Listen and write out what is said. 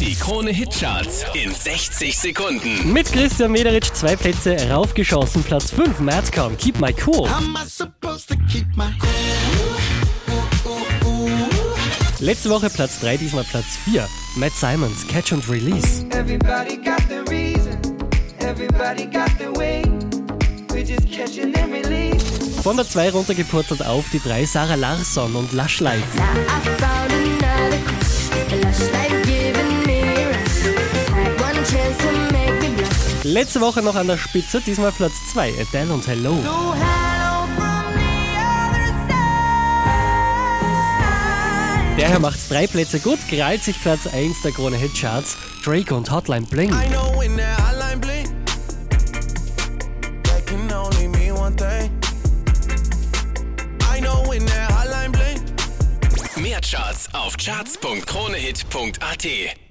Die Krone Hitcharts in 60 Sekunden. Mit Christian Mederitsch zwei Plätze raufgeschossen. Platz 5, Madcom, Keep My Cool. am I supposed to keep my Letzte Woche Platz 3, diesmal Platz 4. Matt Simons, Catch and Release. Everybody got the reason, everybody got the way. We're just catching and release. Von der 2 runtergepurzelt auf die 3, Sarah Larsson und Lush Life. Letzte Woche noch an der Spitze, diesmal Platz 2, Adele und Hello. So hello from the other side. Der hier macht drei Plätze gut, krallt sich Platz 1 der Krone Hit Charts, Drake und Hotline Bling. I know when that hotline bling, hotline bling. Mehr Charts auf charts.kronehit.at.